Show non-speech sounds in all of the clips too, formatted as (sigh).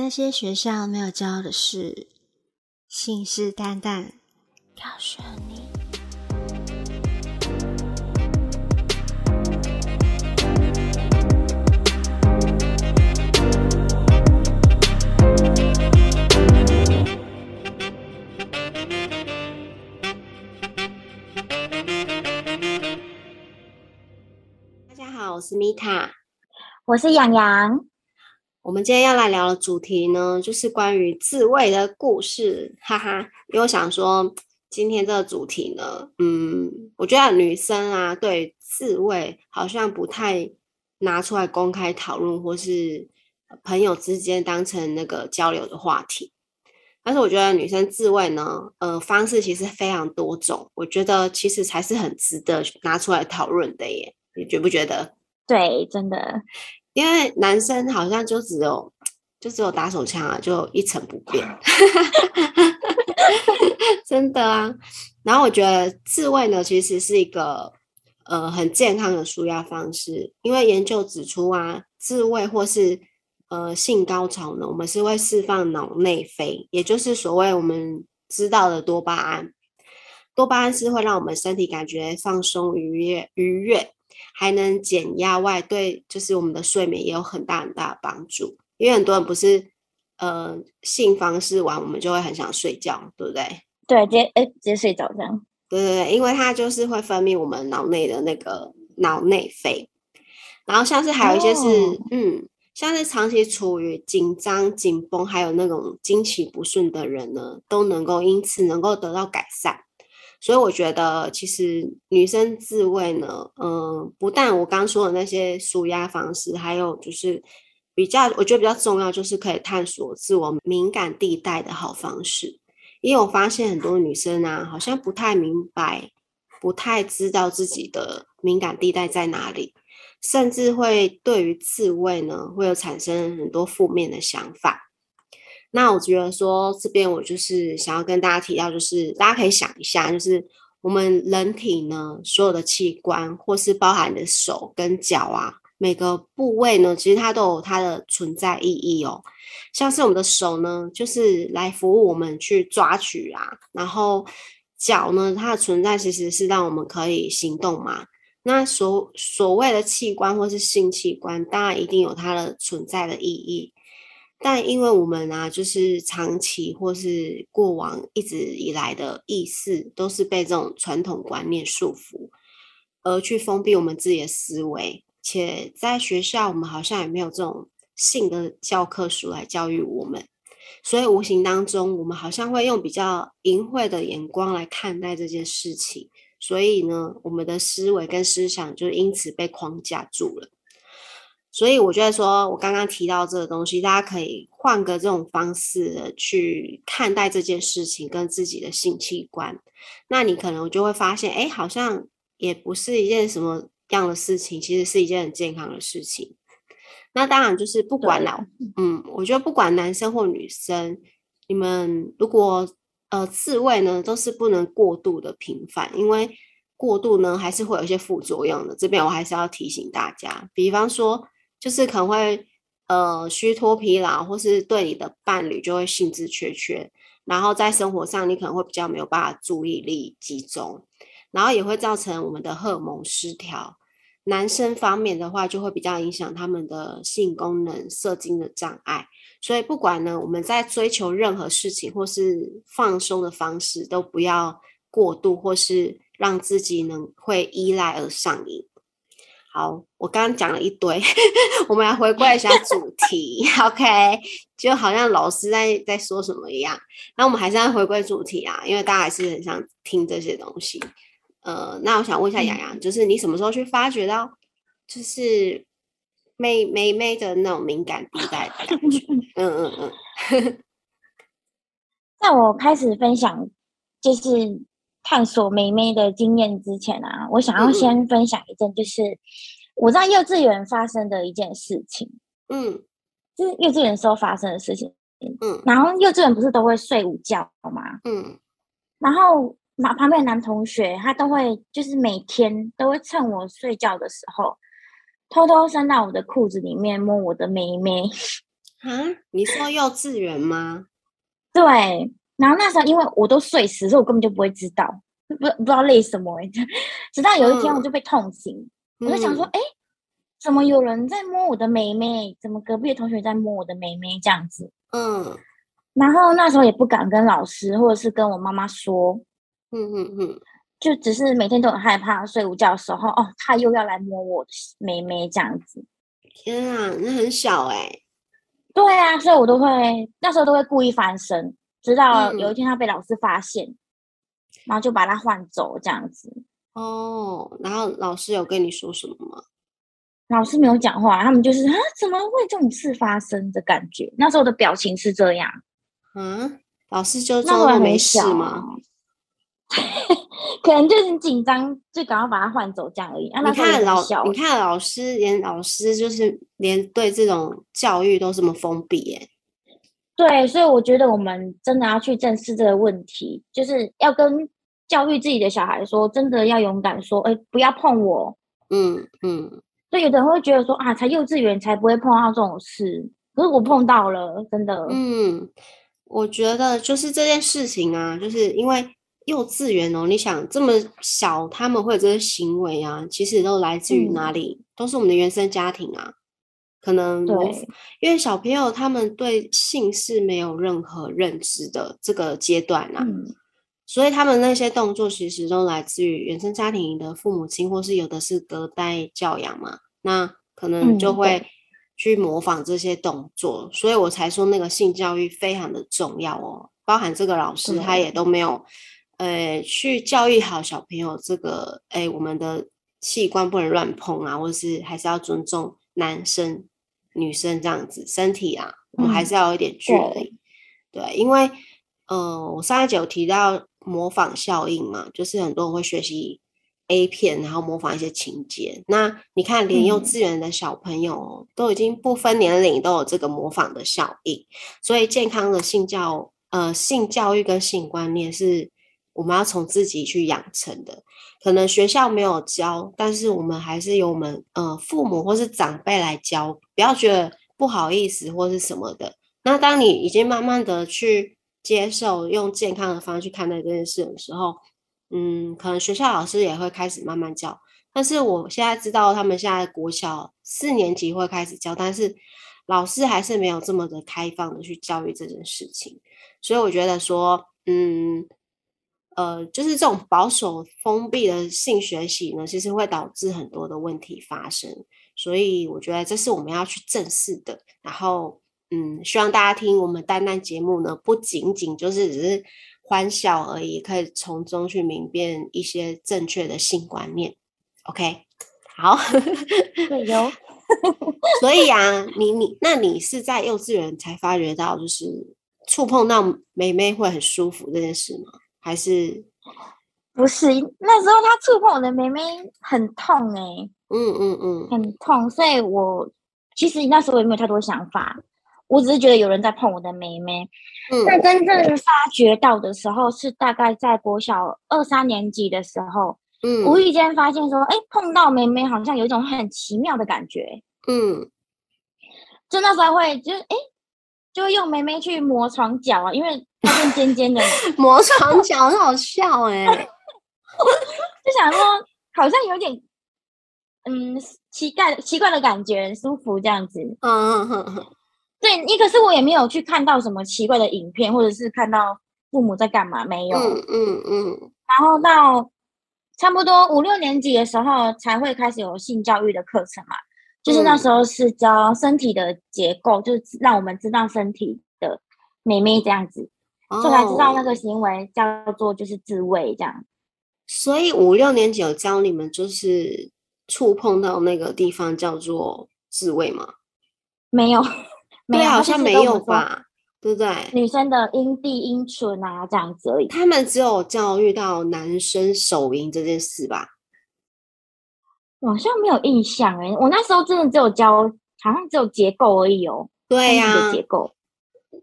那些学校没有教的事，信誓旦旦告诉你。大家好，我是米塔，我是洋洋。我们今天要来聊的主题呢，就是关于自慰的故事，哈哈。因为我想说，今天这个主题呢，嗯，我觉得女生啊，对自慰好像不太拿出来公开讨论，或是朋友之间当成那个交流的话题。但是我觉得女生自慰呢，呃，方式其实非常多种，我觉得其实才是很值得拿出来讨论的耶。你觉不觉得？对，真的。因为男生好像就只有就只有打手枪啊，就一成不变，(laughs) 真的啊。然后我觉得自慰呢，其实是一个呃很健康的舒压方式，因为研究指出啊，自慰或是呃性高潮呢，我们是会释放脑内啡，也就是所谓我们知道的多巴胺。多巴胺是会让我们身体感觉放松、愉悦、愉悦。还能减压外，对，就是我们的睡眠也有很大很大的帮助。因为很多人不是呃性方式完，我们就会很想睡觉，对不对？对，直接哎直接睡着这样。对对对，因为它就是会分泌我们脑内的那个脑内啡。然后像是还有一些是嗯，像是长期处于紧张、紧绷，还有那种经期不顺的人呢，都能够因此能够得到改善。所以我觉得，其实女生自慰呢，嗯，不但我刚说的那些舒压方式，还有就是比较，我觉得比较重要，就是可以探索自我敏感地带的好方式。因为我发现很多女生啊，好像不太明白，不太知道自己的敏感地带在哪里，甚至会对于自慰呢，会有产生很多负面的想法。那我觉得说这边我就是想要跟大家提到，就是大家可以想一下，就是我们人体呢所有的器官，或是包含的手跟脚啊，每个部位呢，其实它都有它的存在意义哦。像是我们的手呢，就是来服务我们去抓取啊，然后脚呢，它的存在其实是让我们可以行动嘛。那所所谓的器官或是性器官，当然一定有它的存在的意义。但因为我们啊，就是长期或是过往一直以来的意识，都是被这种传统观念束缚，而去封闭我们自己的思维。且在学校，我们好像也没有这种性的教科书来教育我们，所以无形当中，我们好像会用比较淫秽的眼光来看待这件事情。所以呢，我们的思维跟思想就因此被框架住了。所以我觉得说，我刚刚提到这个东西，大家可以换个这种方式去看待这件事情跟自己的性器官，那你可能就会发现，哎，好像也不是一件什么样的事情，其实是一件很健康的事情。那当然就是不管了，嗯，我觉得不管男生或女生，你们如果呃自慰呢，都是不能过度的频繁，因为过度呢还是会有一些副作用的。这边我还是要提醒大家，比方说。就是可能会呃虚脱疲劳，或是对你的伴侣就会兴致缺缺，然后在生活上你可能会比较没有办法注意力集中，然后也会造成我们的荷尔蒙失调。男生方面的话，就会比较影响他们的性功能、射精的障碍。所以不管呢，我们在追求任何事情或是放松的方式，都不要过度，或是让自己能会依赖而上瘾。好，我刚刚讲了一堆，(laughs) 我们来回归一下主题，OK？(laughs) 就好像老师在在说什么一样，那我们还是要回归主题啊，因为大家还是很想听这些东西。呃，那我想问一下洋洋，就是你什么时候去发觉到，就是妹妹妹的那种敏感地带的感觉？嗯 (laughs) 嗯嗯。在我开始分享，就是。探索妹妹的经验之前啊，我想要先分享一件，就是我在幼稚园发生的一件事情。嗯，就是幼稚园时候发生的事情。嗯，然后幼稚园不是都会睡午觉吗？嗯，然后旁旁边的男同学他都会，就是每天都会趁我睡觉的时候，偷偷伸到我的裤子里面摸我的妹妹。啊，你说幼稚园吗？(laughs) 对，然后那时候因为我都睡死，所以我根本就不会知道，不不知道累什么、欸。直到有一天我就被痛醒，我就想说，嗯哎、怎么有人在摸我的妹妹？怎么隔壁的同学在摸我的妹妹这样子？嗯然后那时候也不敢跟老师或者是跟我妈妈说，嗯嗯嗯，就只是每天都很害怕，睡午觉的时候，哦，他又要来摸我的妹妹这样子。天啊，那很小哎、对啊，所以我都会那时候都会故意翻身，直到有一嗯天他被老师发现，然后就把他换走这样子。哦，然后老师有跟你说什么吗？老师没有讲话，他们就是啊，怎么会这种事发生的感觉？那时候的表情是这样，嗯，老师就那会没事小吗？啊？(laughs) 可能就是很紧张，就赶快把他换走这样而已。啊、你看老，你看老师，连老师就是连对这种教育都这么封闭耶、对，所以我觉得我们真的要去正视这个问题，就是要跟教育自己的小孩说，真的要勇敢说，哎，不要碰我。嗯嗯，所以有的人会觉得说啊，才幼稚园才不会碰到这种事，可是我碰到了，真的。嗯，我觉得就是这件事情啊，就是因为幼稚园哦，你想这么小，他们会有这些行为啊，其实都来自于哪嗯里？都是我们的原生家庭啊。可能对。因为小朋友他们对性是没有任何认知的这个阶段啊，嗯，所以他们那些动作其实都来自于原生家庭的父母亲，或是有的是隔代教养嘛，那可能就嗯会去模仿这些动作，所以我才说那个性教育非常的重要哦，包含这个老师他也。都没有，呃，去教育好小朋友这个，哎，我们的器官不能乱碰啊，或是还是要尊重男生、女生这样子身体啊，我们还嗯是要有一点距对离。对，因为呃，我上一集有提到模仿效应嘛，就是很多人会学习 A 片，然后模仿一些情节。那你看，连幼嗯稚园的小朋友哦都已经不分年龄都有这个模仿的效应，所以健康的性教呃性教育跟性观念是我们要从自己去养成的。可能学校没有教，但是我们还是由我们呃父母或是长辈来教，不要觉得不好意思或是什么的。那当你已经慢慢的去接受，用健康的方式去看待这件事的时候，嗯，可能学校老师也会开始慢慢教。但是我现在知道，他们现在国小四年级会开始教，但是老师还是没有这么的开放的去教育这件事情。所以我觉得说，嗯，呃，就是这种保守封闭的性学习呢，其实会导致很多的问题发生。所以我觉得这是我们要去正视的。然后，嗯，希望大家听我们丹丹节目呢，不仅仅就是只是欢笑而已，可以从中去明辨一些正确的性观念。OK，好。对有。所以啊，你你那你是在幼稚园才发觉到，就是触碰到妹妹会很舒服这件事吗？还是不是那时候他触碰我的妹妹很痛哎、嗯嗯嗯很痛，所以我其实那时候也没有太多想法，我只是觉得有人在碰我的妹妹。那嗯真正发觉到的时候，是大概在国小二三年级的时候，无嗯意间发现说，哎，碰到妹妹好像有一种很奇妙的感觉。嗯就那时候会，就是哎，就会用妹妹去磨床脚啊，因为它变尖尖的，(laughs) 磨床脚很好笑哎、(laughs) 就想说好像有点嗯奇怪奇怪的感觉，很舒服这样子。嗯嗯嗯嗯对，你可是我也没有去看到什么奇怪的影片，或者是看到父母在干嘛，没有。嗯嗯嗯然后到差不多五六年级的时候，才会开始有性教育的课程嘛，就是那嗯时候是教身体的结构，就是让我们知道身体的美美这样子，哦就才知道那个行为叫做就是自慰这样。所以五六年级有教你们，就是触碰到那个地方叫做自慰吗？没有，(laughs) 没对，有，好像没有吧？对不对？女生的阴蒂、阴唇啊这样子而已。他们只有教育到男生手淫这件事吧？我好像没有印象哎、我那时候真的只有教，好像只有结构而已哦，对呀、结构，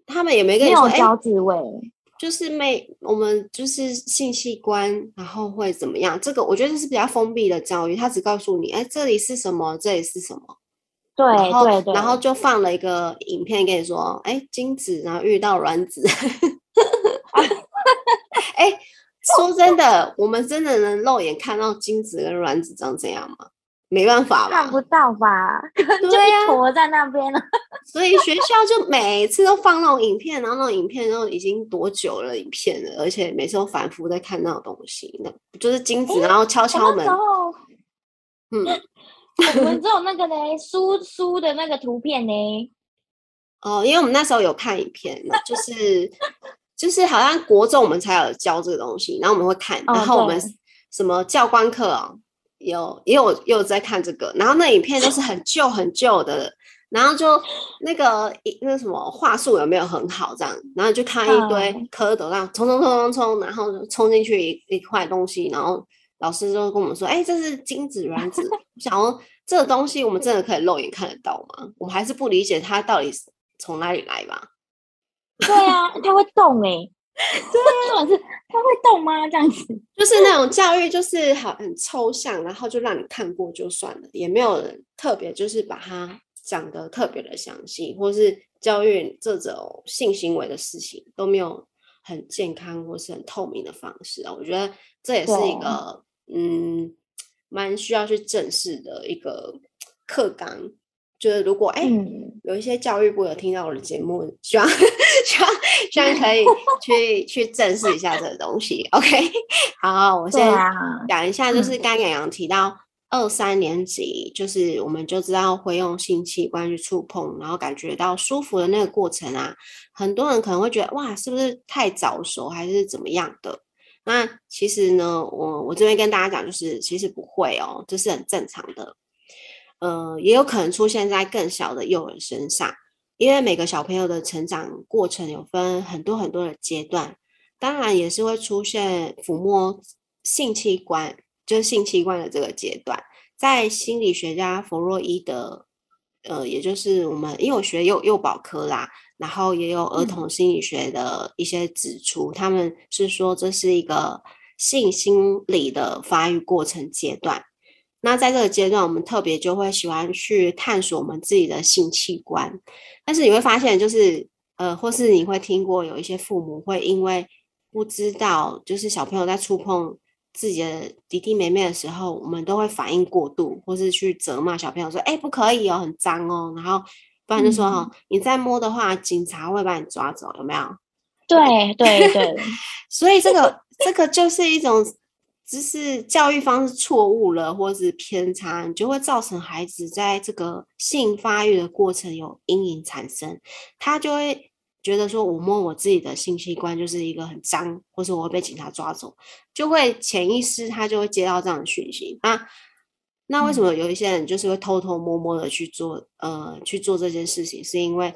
他们也没跟没你说，哎、有教自慰。就是没，我们就是性器官，然后会怎么样？这个我觉得这是比较封闭的教育，他只告诉你，哎，这里是什么，这里是什么。对然后对对，然后就放了一个影片跟你说，哎，精子然后遇到卵子，(laughs) 哎，说真的，我们真的能肉眼看到精子跟卵子长怎样吗？没办法吧看不，到吧？(laughs) 就对呀一坨在那边了。(laughs) 所以学校就每次都放那种影片，然后那种影片都已经多久了影片了，而且每次都反复在看那种东西，那就是精子，然后敲敲门嗯，(laughs) 我们只有那个嘞，书书的那个图片呢。哦，因为我们那时候有看影片，那就是就是好像国中我们才有教这个东西，然后我们会看，哦然后我们什么教官课哦，有也有也有在看这个，然后那影片都是很旧很旧的，然后就那个一那什么话术有没有很好这样，然后就看一堆嗯蝌蚪这样冲冲冲冲冲，然后冲进去一一块东西，然后老师就跟我们说，哎，这是精子卵子，(laughs) 我想说这个东西我们真的可以肉眼看得到吗？我们还是不理解它到底是从哪里来吧。对啊，它会动哎、对啊，是它会动吗？这样子，就是那种教育，就是好很抽象，然后就让你看过就算了，也没有人特别就是把它讲的特别的详细，或是教育这种性行为的事情都没有很健康或是很透明的方式啊。我觉得这也是一个嗯，蛮需要去正视的一个课纲。就是如果哎、嗯，有一些教育部有听到我的节目，希望希望希望可以 (laughs) 去去正视一下这个东西。(laughs) OK，好，我先对啊，讲一下，就是刚洋洋提到二三年级，就是我们就知道会用性器官去触碰，然后感觉到舒服的那个过程啊，很多人可能会觉得哇，是不是太早熟还是怎么样的？那其实呢，我我这边跟大家讲，就是其实不会哦，这是很正常的。呃，也有可能出现在更小的幼儿身上，因为每个小朋友的成长过程有分很多很多的阶段，当然也是会出现抚摸性器官，就是性器官的这个阶段。在心理学家弗洛伊德，呃，也就是我们因为我学幼幼保科啦，然后也有儿嗯童心理学的一些指出，他们是说这是一个性心理的发育过程阶段。那在这个阶段，我们特别就会喜欢去探索我们自己的性器官，但是你会发现，就是呃，或是你会听过有一些父母会因为不知道，就是小朋友在触碰自己的弟弟妹妹的时候，我们都会反应过度，或是去责骂小朋友说：“哎、不可以哦，很脏哦。”然后不然就说：“哈、你再摸的话，警察会把你抓走，有没有？”对对对，(laughs) 所以这个 (laughs) 这个就是一种，就是教育方式错误了，或是偏差，你就会造成孩子在这个性发育的过程有阴影产生，他就会觉得说，我摸我自己的性器官就是一个很脏，或是我会被警察抓走，就会潜意识他就会接到这样的讯息。啊。那为什么有一些人就是会偷偷摸摸的去做，呃，去做这件事情，是因为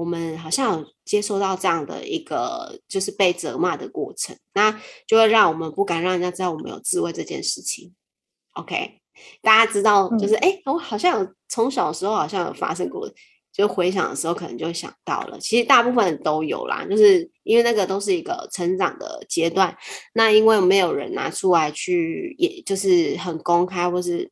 我们好像有接收到这样的一个就是被责骂的过程，那就会让我们不敢让人家知道我们有自慰这件事情。OK，大家知道就是哎、诶我好像有从小时候好像有发生过，就回想的时候可能就会想到了。其实大部分人都有啦，就是因为那个都是一个成长的阶段。那因为没有人拿出来去，也就是很公开或是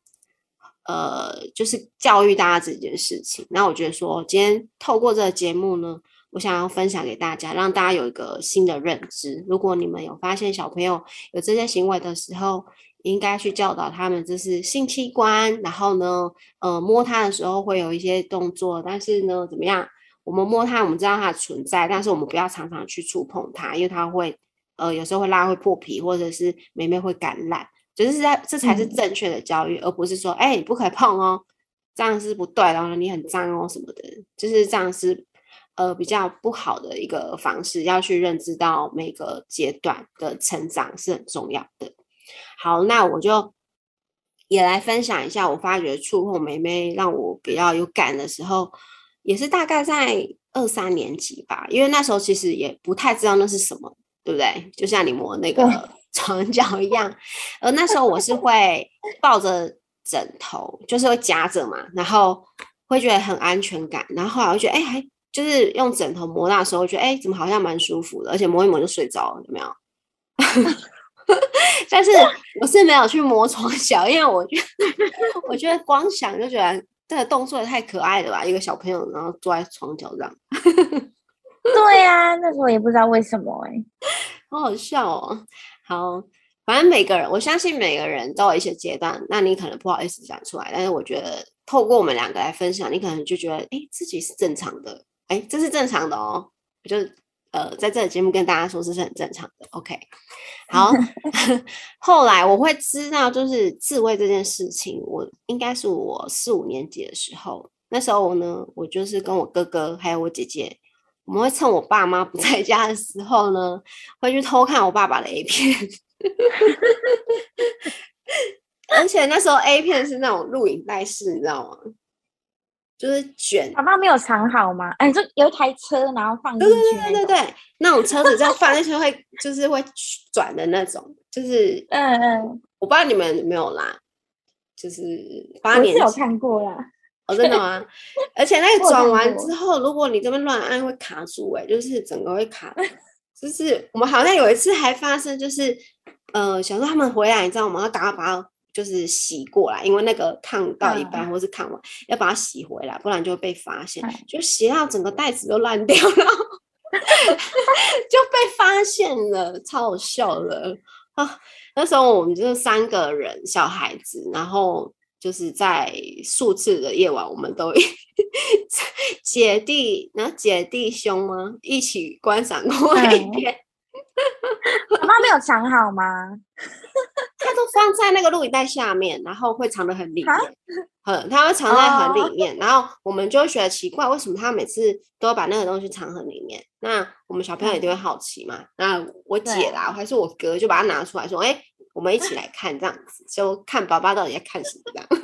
呃，就是教育大家这件事情。那我觉得说，今天透过这个节目呢，我想要分享给大家，让大家有一个新的认知。如果你们有发现小朋友有这些行为的时候，应该去教导他们这是性器官，然后呢，呃，摸它的时候会有一些动作，但是呢，怎么样？我们摸它，我们知道它的存在，但是我们不要常常去触碰它，因为它会，呃，有时候会拉会破皮，或者是妹妹会感染。就是在这才是嗯正确的教育，而不是说，哎、你不可以碰哦，这样是不对，然后你很脏哦什么的，就是这样是呃比较不好的一个方式，要去认知到每个阶段的成长是很重要的。好，那我就也来分享一下，我发觉触碰梅梅让我比较有感的时候，也是大概在二三年级吧，因为那时候其实也不太知道那是什么，对不对？就像你摸那对个床脚一样，呃那时候我是会抱着枕头，就是会夹着嘛，然后会觉得很安全感，然后后来我就觉得，哎、还就是用枕头摸那时候，觉得哎、怎么好像蛮舒服的，而且磨一磨就睡着了，有没有？(laughs) 但是我是没有去磨床脚，因为我觉得 (laughs) 我觉得光想就觉得这个动作也太可爱了吧！一个小朋友，然后坐在床角上。(laughs) 对啊，那时候也不知道为什么哎，好好笑哦。好，反正每个人，我相信每个人都有一些阶段。那你可能不好意思讲出来，但是我觉得透过我们两个来分享，你可能就觉得，哎，自己是正常的，哎，这是正常的哦。我就呃，在这个节目跟大家说，这是很正常的。OK，好。(laughs) (laughs) 后来我会知道，就是自慰这件事情，我应该是我四五年级的时候，那时候呢，我就是跟我哥哥还有我姐姐。我们会趁我爸妈不在家的时候呢，会去偷看我爸爸的 A 片，而且那时候 A 片是那种录影带式，你知道吗？就是卷。爸爸没有藏好吗？哎，就有一台车，然后放进去。对对对对对，那种车子这样放进去会就是会转的那种，就是嗯嗯，我不知道你们有没有啦，就是八年有看过啦。哦，真的吗？(laughs) 而且那个转完之后，如果你这边乱按会卡住，哎，就是整个会卡。就是我们好像有一次还发生，就是呃，想说他们回来，你知道吗？要赶快把它就是洗过来，因为那个烫到一半或是烫完，要把它洗回来，不然就会被发现。就洗到整个袋子都烂掉了，(laughs) 就被发现了，超好笑的 (laughs) 啊！那时候我们就是三个人小孩子，然后。就是在数次的夜晚，我们都 (laughs) 姐弟，然后姐弟兄吗？一起观赏过一遍。妈妈没有藏好吗？(laughs) 他都放在那个录影带下面，然后会藏得很里面，很，他会藏在很里面，然后我们就会觉得奇怪，为什么他每次都把那个东西藏很里面？那我们小朋友一定会好奇嘛？那我姐啦，还是我哥，就把它拿出来说，哎。我们一起来看这样子，就看爸爸到底在看什么这样。(laughs)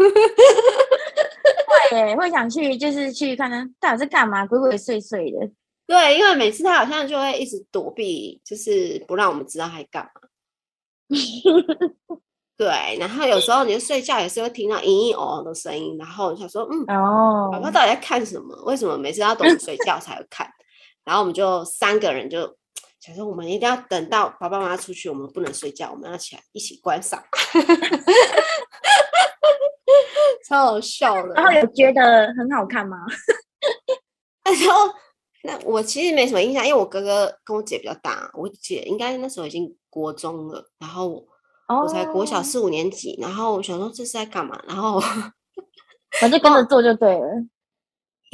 会会想去，就是去看他到底是干嘛，鬼鬼祟祟的。对，因为每次他好像就会一直躲避，就是不让我们知道他在干嘛。对，然后有时候你睡觉也是会听到嘤嘤哦的声音，然后想说，嗯，哦，爸爸到底在看什么？为什么每次要等睡觉才会看？然后我们就三个人就。想说我们一定要等到爸爸妈妈出去，我们不能睡觉，我们要起来一起观赏，(laughs) 超好笑的。然后有觉得很好看吗？(laughs) 那时候，那我其实没什么印象，因为我哥哥跟我姐比较大，我姐应该那时候已经国中了，然后我才国小四五年级，然后我想说这是在干嘛，然后 (laughs) 反正跟着做就对了。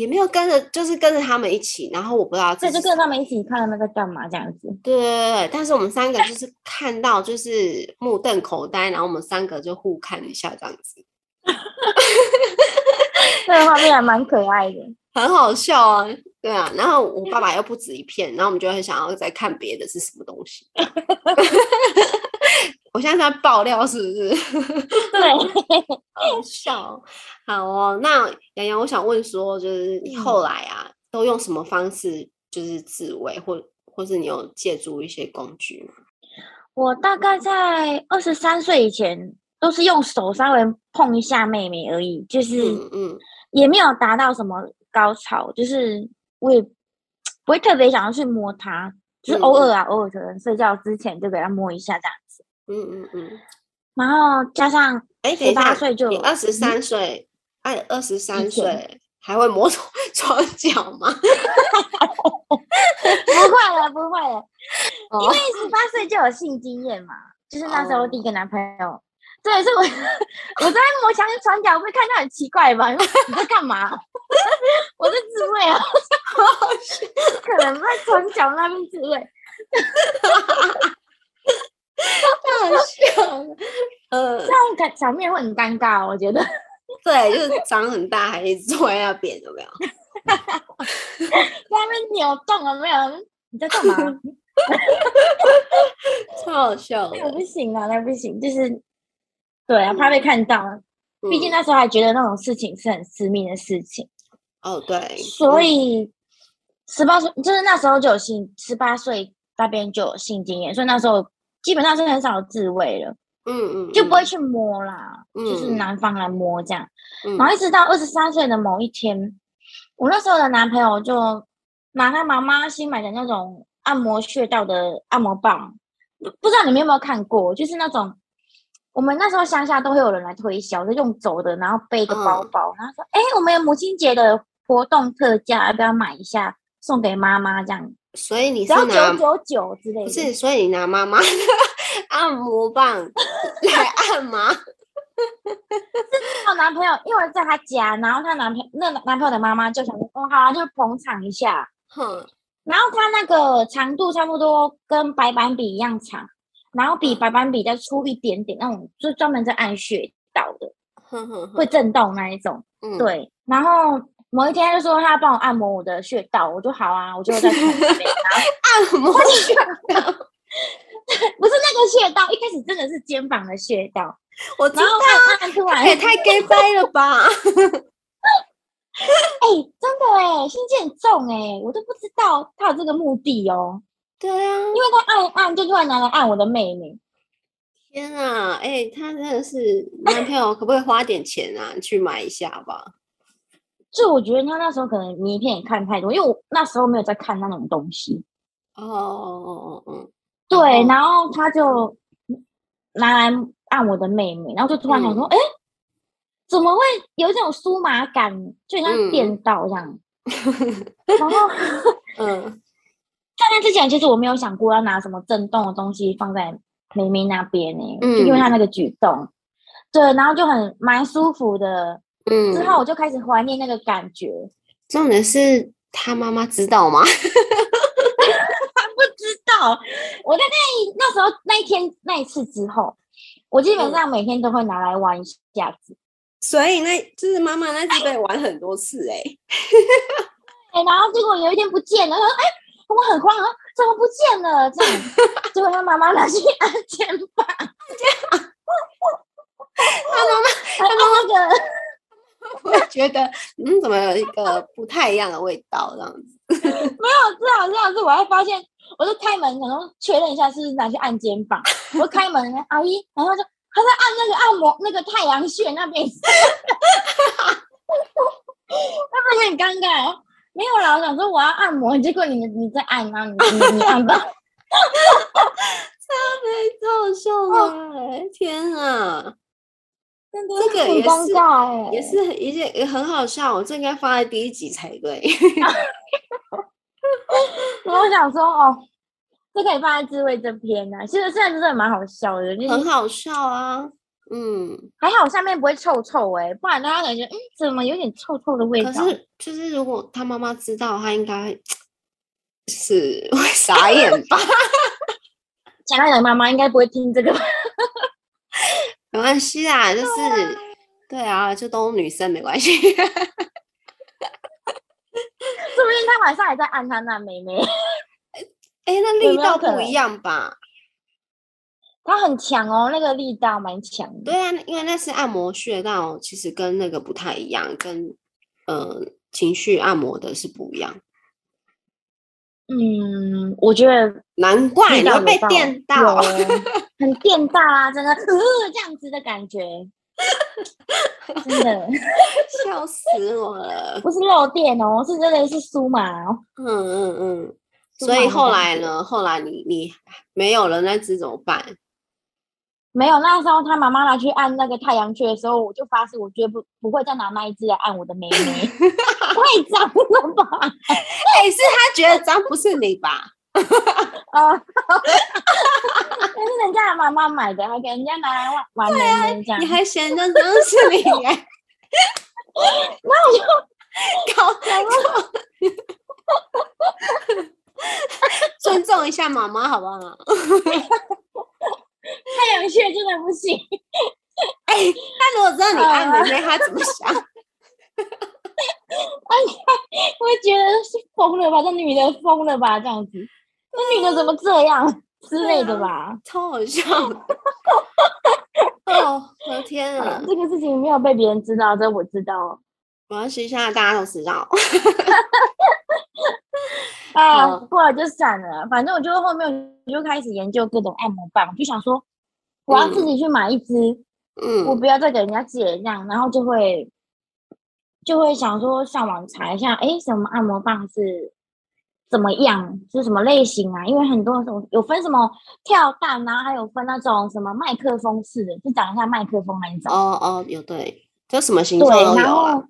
也没有跟着，就是跟着他们一起，然后我不知道，这，就跟他们一起看他们在干嘛这样子。对对对对，但是我们三个就是看到就是目瞪口呆，然后我们三个就互看一下这样子。(laughs) 这个画面还蛮可爱的，很好笑啊。对啊，然后我爸爸又不止一片，然后我们就很想要再看别的是什么东西。(laughs) 我现在在爆料是不是？(laughs) 对，好笑。好哦，那洋洋，我想问说，就是你后来啊，都用什么方式就是自慰，或或是你有借助一些工具吗？我大概在二十三岁以前，都是用手稍微碰一下妹妹而已，就是嗯，也没有达到什么高潮，就是我也不会特别想要去摸它，就是偶尔啊，偶尔可能睡觉之前就给它摸一下这样子。嗯嗯嗯，然后加上哎，十八岁就二十三岁，哎，二十三岁还会摸 (laughs) 床床脚吗？(laughs) 不会了，不会了，因为十八岁就有性经验嘛，就是那时候第一个男朋友。对，是我我在摸墙床脚，会看到很奇怪吧？你在干嘛？(laughs) 我在自慰啊，可能在床脚那边自慰。(laughs) 太好笑了，呃，这样感场面会很尴尬，我觉得。(laughs) 对，就是长很大，还一直坐在那边，有没有？在那边扭动了没有？你在干嘛？超好笑的。那不行啊，那不行，就是对啊，怕被看到。毕竟那时候还觉得那种事情是很私密的事情。哦，对。所以十八岁，就是那时候就有性，十八岁那边就有性经验，所以那时候。基本上是很少自慰了，嗯嗯，就不会去摸啦，就是男方来摸这样，然后一直到二十三岁的某一天，我那时候的男朋友就拿他妈妈新买的那种按摩穴道的按摩棒，不知道你们有没有看过，就是那种我们那时候乡下都会有人来推销，就用走的，然后背个包包，然后说：“哎，我们有母亲节的活动特价，要不要买一下送给妈妈？”这样。所以你是拿九九九之类的，不是？所以你拿妈妈按摩棒 (laughs) 来按吗？是我男朋友，因为在他家，然后他男朋友那男朋友的妈妈就想说：“哦，好，就捧场一下。”哼。然后他那个长度差不多跟白板笔一样长，然后比白板笔再粗一点点，那种就专门在按穴道的，会震动那一种。对。然后某一天他就说他要帮我按摩我的穴道，我就好啊，我就在 (laughs) 旁边 (laughs) 按摩穴道，(laughs) 不是那个穴道，一开始真的是肩膀的穴道。我知道，也太 gay 掰了吧。哎，真的哎，心机很重哎，我都不知道他有这个目的哦。对啊，因为他按按就突然拿来按我的妹妹。天啊，哎，他真的是男朋友，可不可以花点钱啊，去买一下吧？就我觉得他那时候可能名片也看太多，因为我那时候没有在看那种东西。哦哦哦哦哦，对，然后他就拿来按我的妹妹，然后就突然想说，哎。怎么会有一种酥麻感，就像电到这样？(laughs) 然后，嗯，在那之前，其实我没有想过要拿什么震动的东西放在梅梅那边呢，就因为她那个举动，对，然后就很蛮舒服的。嗯，之后我就开始怀念那个感觉。重点是他妈妈知道吗？他 (laughs) 不知道。我在那那时候那一天那一次之后，我基本上每天都会拿来玩一下子。所以那就是妈妈那次被玩很多次哎，(laughs) 哎，然后结果有一天不见了，说哎，我很慌啊，怎么不见了？这样，结果他妈妈拿去按肩膀，他妈妈，他妈妈的，我觉得嗯，怎么有一个不太一样的味道这样子？没有，这样这样子，我还发现，我就开门，然后确认一下是不是拿去按肩膀，我开门，阿姨，然后就。他在按那个按摩那个太阳穴那边，那不是很尴尬？没有啦，我想说我要按摩，结果你你在按啊，你你你按吧，超没搞笑的，天啊！这个也是也是一件也很好笑，我这应该放在第一集才对。(laughs) 我想说哦。这可以放在智慧这篇呢，其实现在真的蛮好笑的，很好笑啊，嗯，还好下面不会臭臭哎，不然大家感觉嗯，怎么有点臭臭的味道？可是就是如果他妈妈知道，他应该是 (laughs) 会傻眼吧？其他人妈妈应该不会听这个吧，(laughs) 没关系啦，就是对啊，就都女生没关系，(laughs) 说不定他晚上还在按他那妹妹。哎，那力道不一样吧？它很强哦，那个力道蛮强。对啊，因为那是按摩穴道，其实跟那个不太一样，跟呃情绪按摩的是不一样。嗯，我觉得难怪你会被电到，很电到啊，真的，呃，这样子的感觉，(laughs) 真的 (laughs) 笑死我了。不是漏电哦，是真的是酥麻哦。嗯嗯嗯。所以后来呢？后来你你没有了那只怎么办？没有，那时候他妈妈拿去按那个太阳穴的时候，我就发誓，我绝不不会再拿那一只来按我的妹妹，(laughs) 太脏了吧？哎，是他觉得脏，不是你吧？啊，那是人家的妈妈买的，还给人家拿来玩玩妹妹这样，你还嫌人脏是你？(laughs) 那我就搞错。尊重一下妈妈，好不好？太阳穴真的不行。哎，他如果知道你爱妹妹，他怎么想？(laughs) 哎呀，我会觉得是疯了吧？这女的疯了吧？这样子，那女的怎么这样之类的吧？超好笑。(laughs) 哦，我的天啊！这个事情没有被别人知道，这我知道。没关系，现在大家都知道。(laughs) 啊，过了就散了。反正我就后面我就开始研究各种按摩棒，就想说我要自己去买一支，嗯，我不要再给人家借这样，然后就会就会想说上网查一下，哎，什么按摩棒是怎么样，是什么类型啊？因为很多种有分什么跳蛋啊，还有分那种什么麦克风式的，就长得像麦克风那一种。哦哦，有对，就什么形状都有啊。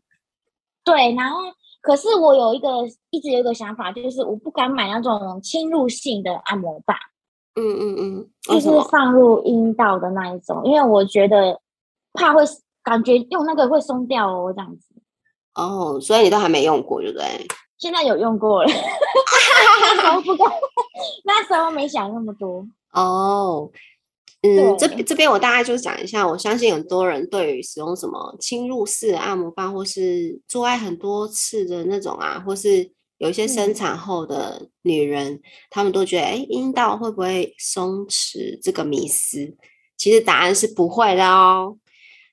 对，然后可是我有一个一直有一个想法，就是我不敢买那种侵入性的按摩棒。嗯嗯嗯，就是放入阴道的那一种，因为我觉得怕会感觉用那个会松掉哦，这样子。哦，所以你都还没用过，对不对？现在有用过了，(laughs) 那时候不敢，(laughs) 那时候没想那么多。哦，嗯，这这边我大概就讲一下，我相信很多人对于使用什么侵入式按摩棒，或是做爱很多次的那种啊，或是。有一些生产后的女人，她们都觉得，哎，阴道会不会松弛？这个迷思，其实答案是不会的哦。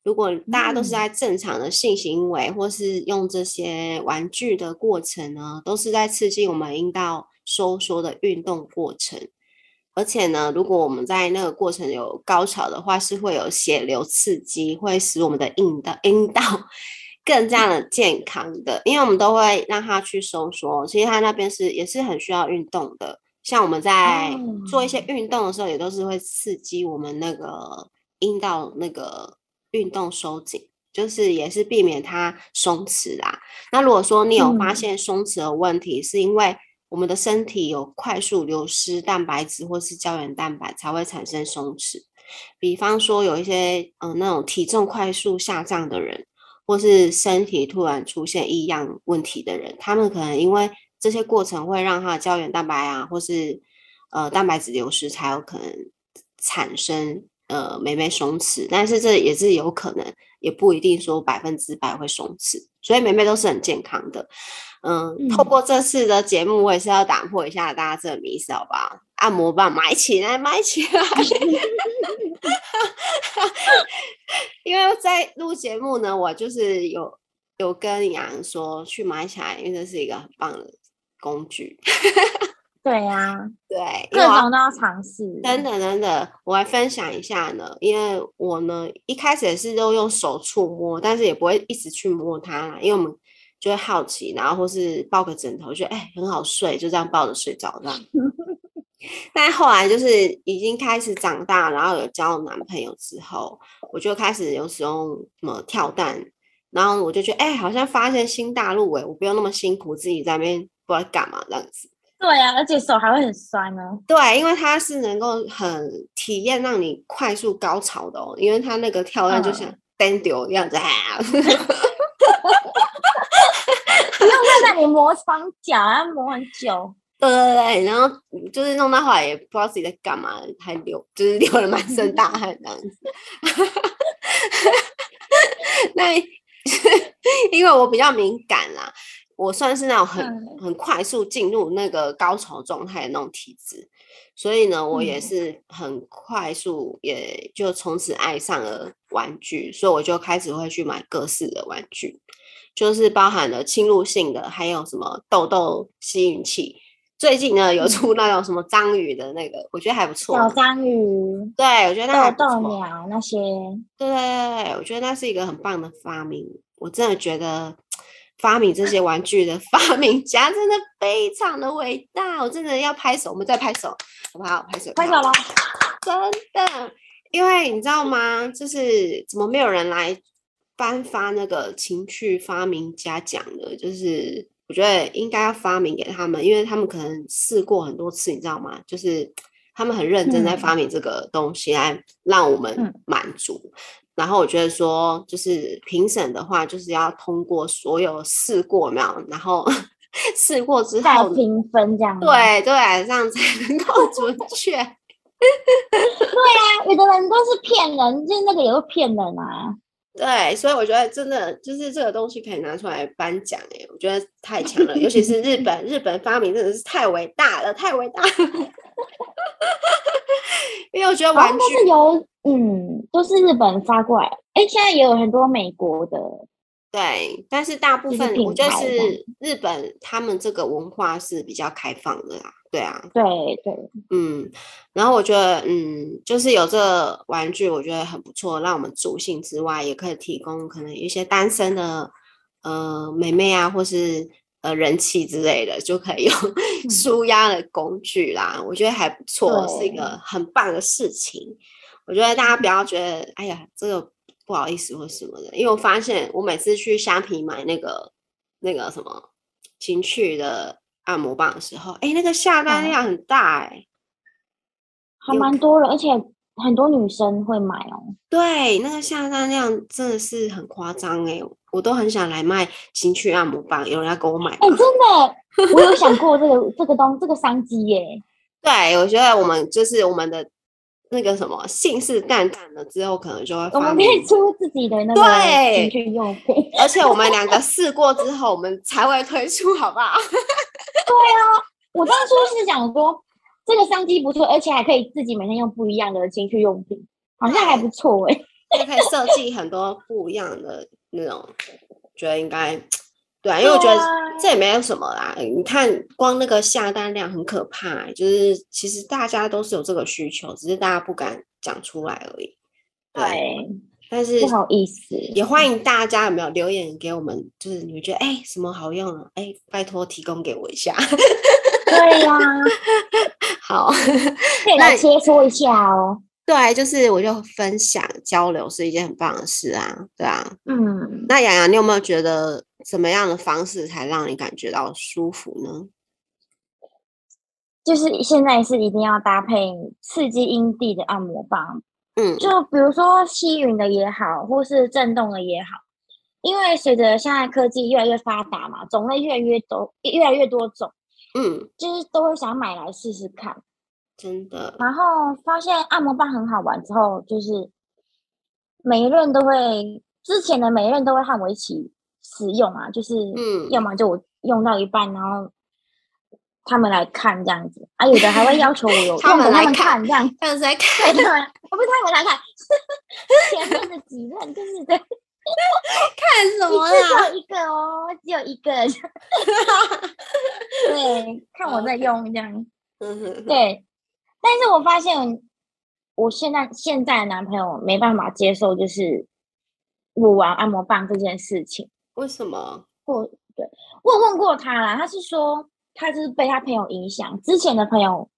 如果大家都是在正常的性行为，或是用这些玩具的过程呢，都是在刺激我们阴道收缩的运动过程。而且呢，如果我们在那个过程有高潮的话，是会有血流刺激，会使我们的阴道阴道。更加的健康的，因为我们都会让它去收缩。其实它那边是也是很需要运动的，像我们在做一些运动的时候，也都是会刺激我们那个阴道那个运动收紧，就是也是避免它松弛啦。那如果说你有发现松弛的问题，是因为我们的身体有快速流失蛋白质或是胶原蛋白才会产生松弛。比方说有一些嗯那种体重快速下降的人。或是身体突然出现异样问题的人，他们可能因为这些过程会让他的胶原蛋白啊，或是呃蛋白质流失，才有可能产生呃美眉松弛。但是这也是有可能，也不一定说百分之百会松弛。所以美眉都是很健康的。嗯，透过这次的节目，我也是要打破一下大家这个迷思，好不好？按摩棒买起来，买起来。(laughs) (laughs) 因为在录节目呢，我就是有有跟杨说去买起来，因为这是一个很棒的工具。(laughs) 对呀，对，各种都要尝试。等等等等，我来分享一下呢。因为我呢一开始也是都用手触摸，但是也不会一直去摸它，因为我们就会好奇，然后或是抱个枕头，觉得哎很好睡，就这样抱着睡着这样。(laughs) 但后来就是已经开始长大，然后有交男朋友之后，我就开始有使用什么跳蛋，然后我就觉得，哎，好像发现新大陆哎，我不用那么辛苦自己在那边不知道干嘛这样子。对呀，而且手还会很酸呢。对，因为它是能够很体验让你快速高潮的哦，因为它那个跳蛋就像 (laughs) 单丢一样子，(laughs) 不用在那里磨双脚，要磨很久。对对对，然后就是弄到后来也不知道自己在干嘛，还流就是流了满身大汗这样子。(laughs) 那 (laughs) 因为我比较敏感啦，我算是那种很很快速进入那个高潮状态的那种体质，所以呢，我也是很快速，也就从此爱上了玩具，所以我就开始会去买各式的玩具，就是包含了侵入性的，还有什么痘痘吸引器。最近呢，有出那种什么章鱼的那个，我觉得还不错。小章鱼，对我觉得那豆豆鸟那些，对对对，我觉得那是一个很棒的发明。我真的觉得发明这些玩具的发明家真的非常的伟大，我真的要拍手，我们再拍手，好不好？拍手，拍手了，真的，因为你知道吗？就是怎么没有人来颁发那个情趣发明家奖的？就是。我觉得应该要发明给他们，因为他们可能试过很多次，你知道吗？就是他们很认真在发明这个东西来让我们满足。然后我觉得说，就是评审的话，就是要通过所有试过没有，然后 (laughs) 试过之后评分这样。对对，这样才能够准确。(laughs) 对啊，有的人都是骗人，就是那个也会骗人啊。对，所以我觉得真的就是这个东西可以拿出来颁奖哎，我觉得太强了，尤其是日本，日本发明真的是太伟大了，太伟大。因为我觉得玩具是由嗯，都是日本发过来，哎，现在也有很多美国的。对，但是大部分我觉得是日本，他们这个文化是比较开放的啦。对啊，对对，嗯，然后我觉得，嗯，就是有这玩具，我觉得很不错，让我们助兴之外，也可以提供可能一些单身的呃妹妹啊，或是呃人气之类的，就可以用舒压的工具啦。我觉得还不错，是一个很棒的事情。我觉得大家不要觉得，哎呀，这个不好意思或什么的，因为我发现我每次去虾皮买那个那个什么情趣的按摩棒的时候，哎，那个下单量很大，哎，还蛮多的，而且。很多女生会买哦，对，那个下单量真的是很夸张哎，我都很想来卖情趣按摩棒，有人要给我买。哎，真的，(laughs) 我有想过这个这个东这个商机耶。对，我觉得我们就是我们的那个什么信誓旦旦的，之后可能就会我们可以出自己的那个情趣用品，而且我们两个试过之后，我们才会推出，好不好？(laughs) 对啊，我当初是想说。这个商机不错，而且还可以自己每天用不一样的情趣用品，好像还不错哎。就可以设计很多不一样的那种，觉得应该对啊，因为我觉得这也没有什么啦。你看，光那个下单量很可怕，就是其实大家都是有这个需求，只是大家不敢讲出来而已。对，但是不好意思，也欢迎大家有没有留言给我们，就是你们觉得哎什么好用啊，哎拜托提供给我一下。对呀。(laughs) 好，可以来切磋一下哦。对，就是我就分享交流是一件很棒的事啊，对啊。嗯，那洋洋，你有没有觉得怎么样的方式才让你感觉到舒服呢？就是现在是一定要搭配刺激阴蒂的按摩棒，嗯，就比如说吸吮的也好，或是震动的也好，因为随着现在科技越来越发达嘛，种类越来越多，越来越多种。嗯，就是都会想买来试试看，真的。然后发现按摩棒很好玩之后，就是每一任都会，之前的每一任都会和我一起使用啊，就是嗯，要么就我用到一半，然后他们来看这样子，啊，有的还会要求我有他们来看这样，(laughs) 他们来看，不是他们来看，前面的几任就是在。(laughs) 看什么啦？只有一个哦，只有一个。(laughs) 对，看我在用这样。对，但是我发现我现在现在的男朋友没办法接受，就是我玩按摩棒这件事情。为什么？我对我问过他啦，他是说他就是被他朋友影响，之前的朋友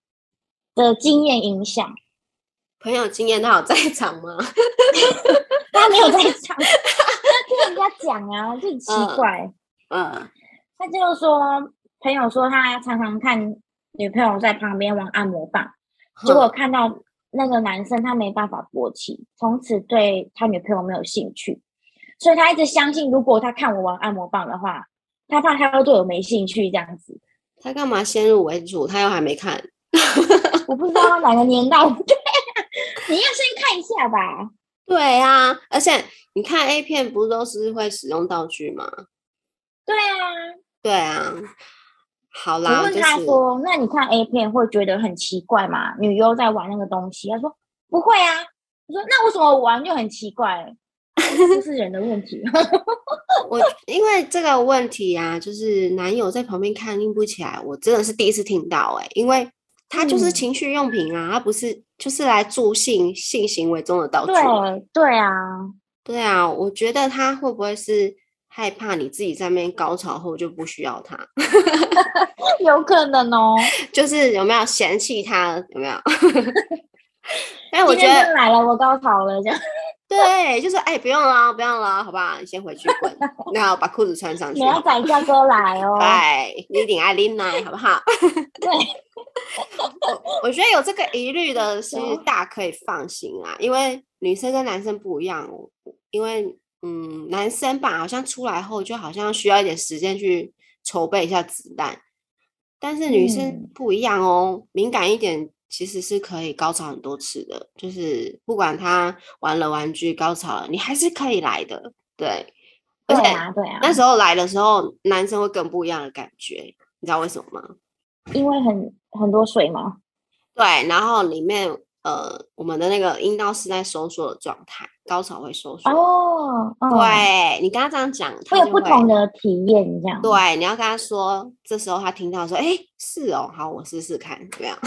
的经验影响。朋友经验他有在场吗？(laughs) 他没有在场。(laughs) 听人家讲啊，就很奇怪。嗯，他就说朋友说他常常看女朋友在旁边玩按摩棒，结果看到那个男生他没办法勃起，从此对他女朋友没有兴趣，所以他一直相信，如果他看我玩按摩棒的话，他怕他会对我没兴趣这样子。他干嘛先入为主？他又还没看，(laughs) 我不知道他哪个年代。你要先看一下吧。对啊，而且你看 A 片不都是会使用道具吗？对啊，对啊。好啦，我问他说：“那你看 A 片会觉得很奇怪吗？女优在玩那个东西？”他说：“不会啊。”我说：“那为什么玩就很奇怪？这是人的问题。(laughs) ”我因为这个问题啊，就是男友在旁边看硬不起来，我真的是第一次听到哎，因为。他就是情趣用品啊，他不是就是来助性性行为中的道具。对对啊，对啊，我觉得他会不会是害怕你自己在那边高潮后就不需要他？(laughs) 有可能哦，(laughs) 就是有没有嫌弃他？有没有？哎，我觉得来了，我高潮了，这样。对，就是哎，不用了，不用了，好不好？你先回去滚，(laughs) 然后把裤子穿上去。你要载叫哥来哦。对，你一定爱拎来，好不好？(laughs) 对。我我觉得有这个疑虑的，(laughs) 其实大可以放心啊，因为女生跟男生不一样。因为嗯，男生吧，好像出来后就好像需要一点时间去筹备一下子弹，但是女生不一样哦，敏感一点。其实是可以高潮很多次的，就是不管他玩了玩具高潮了，你还是可以来的，对。对啊，对啊。那时候来的时候，男生会更不一样的感觉，你知道为什么吗？因为很很多水吗？对，然后里面。呃，我们的那个阴道是在收缩的状态，高潮会收缩。哦，对你刚刚这样讲，会有不同的体验，这样。对，你要跟他说，这时候他听到说，哎，是哦，好，我试试看，怎么样？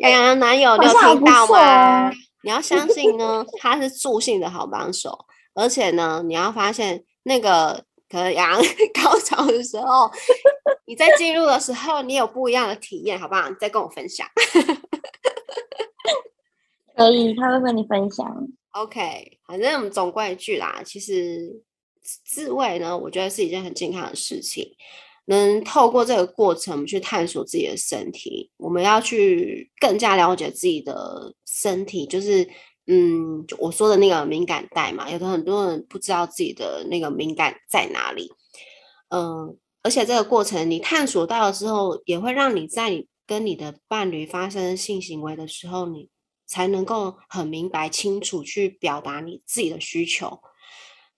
洋洋的男友，你有听到吗？你要相信呢，他是助性的好帮手，而且呢，你要发现那个可能阳 (laughs) 高潮的时候，你在进入的时候，你有不一样的体验，好不好？你再跟我分享。(laughs) 可以，他会跟你分享。OK，反正我们总归一句啦，其实自慰呢，我觉得是一件很健康的事情。能透过这个过程，我们去探索自己的身体，我们要去更加了解自己的身体，就是。嗯，我说的那个敏感带嘛，有的很多人不知道自己的那个敏感在哪里。嗯，而且这个过程你探索到了之后，也会让你在你跟你的伴侣发生性行为的时候，你才能够很明白清楚去表达你自己的需求，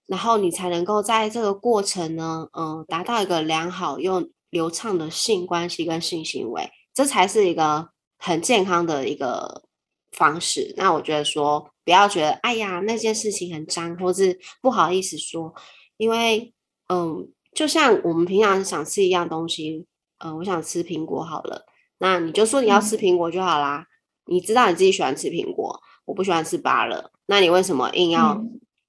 然后你才能够在这个过程呢，嗯，达到一个良好又流畅的性关系跟性行为，这才是一个很健康的一个。方式，那我觉得说不要觉得哎呀那件事情很脏，或是不好意思说，因为嗯，就像我们平常想吃一样东西，嗯，我想吃苹果好了，那你就说你要吃苹果就好啦。你知道你自己喜欢吃苹果，我不喜欢吃芭乐，那你为什么硬要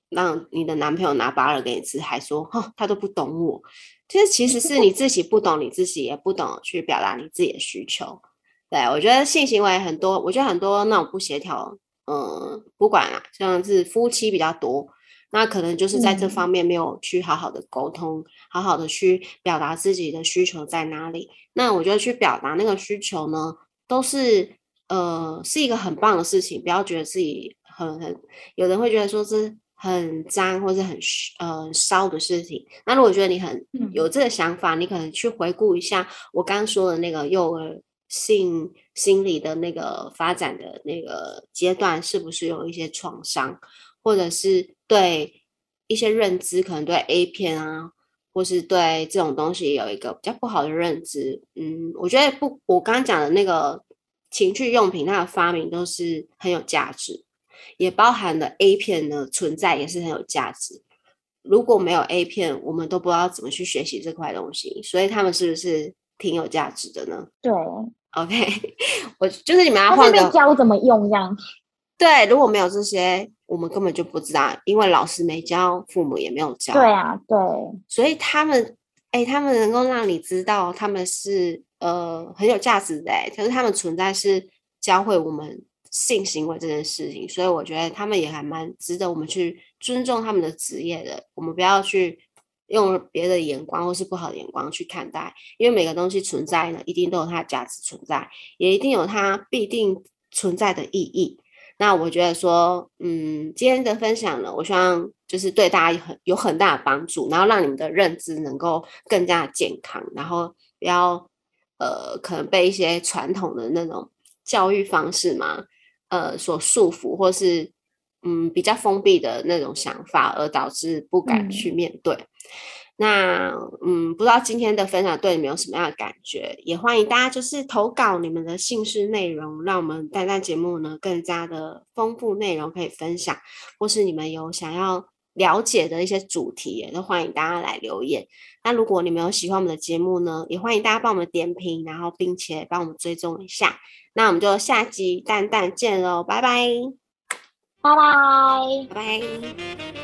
让你的男朋友拿芭乐给你吃，还说哈他都不懂我？其实其实是你自己不懂你自己，也不懂去表达你自己的需求。对，我觉得性行为很多，我觉得很多那种不协调，嗯，不管啊，像是夫妻比较多，那可能就是在这方面没有去好好的沟通，好好的去表达自己的需求在哪里。那我觉得去表达那个需求呢，都是呃是一个很棒的事情，不要觉得自己很很，有人会觉得说是很脏或者很呃骚的事情。那如果觉得你很有这个想法，你可能去回顾一下我刚刚说的那个幼儿。性心理的那个发展的那个阶段，是不是有一些创伤，或者是对一些认知，可能对 A 片啊，或是对这种东西有一个比较不好的认知？嗯，我觉得不，我刚刚讲的那个情趣用品，它的发明都是很有价值，也包含了 A 片的存在也是很有价值。如果没有 A 片，我们都不知道怎么去学习这块东西，所以他们是不是挺有价值的呢？对。(laughs) OK，(laughs) 我就是你们要换个教怎么用这样。对，如果没有这些，我们根本就不知道，因为老师没教，父母也没有教。对啊，对。所以他们，哎，他们能够让你知道他们是呃很有价值的，可是他们存在是教会我们性行为这件事情，所以我觉得他们也还蛮值得我们去尊重他们的职业的。我们不要去。用别的眼光或是不好的眼光去看待，因为每个东西存在呢，一定都有它的价值存在，也一定有它必定存在的意义。那我觉得说，嗯，今天的分享呢，我希望就是对大家很有很大的帮助，然后让你们的认知能够更加健康，然后不要呃可能被一些传统的那种教育方式嘛，呃所束缚，或是。嗯，比较封闭的那种想法，而导致不敢去面对。那嗯，不知道今天的分享对你们有什么样的感觉？也欢迎大家就是投稿你们的姓氏内容，让我们蛋蛋节目呢更加的丰富内容可以分享，或是你们有想要了解的一些主题，也都欢迎大家来留言。那如果你们有喜欢我们的节目呢，也欢迎大家帮我们点评，然后并且帮我们追踪一下。那我们就下集蛋蛋见喽，拜拜。拜拜，拜拜。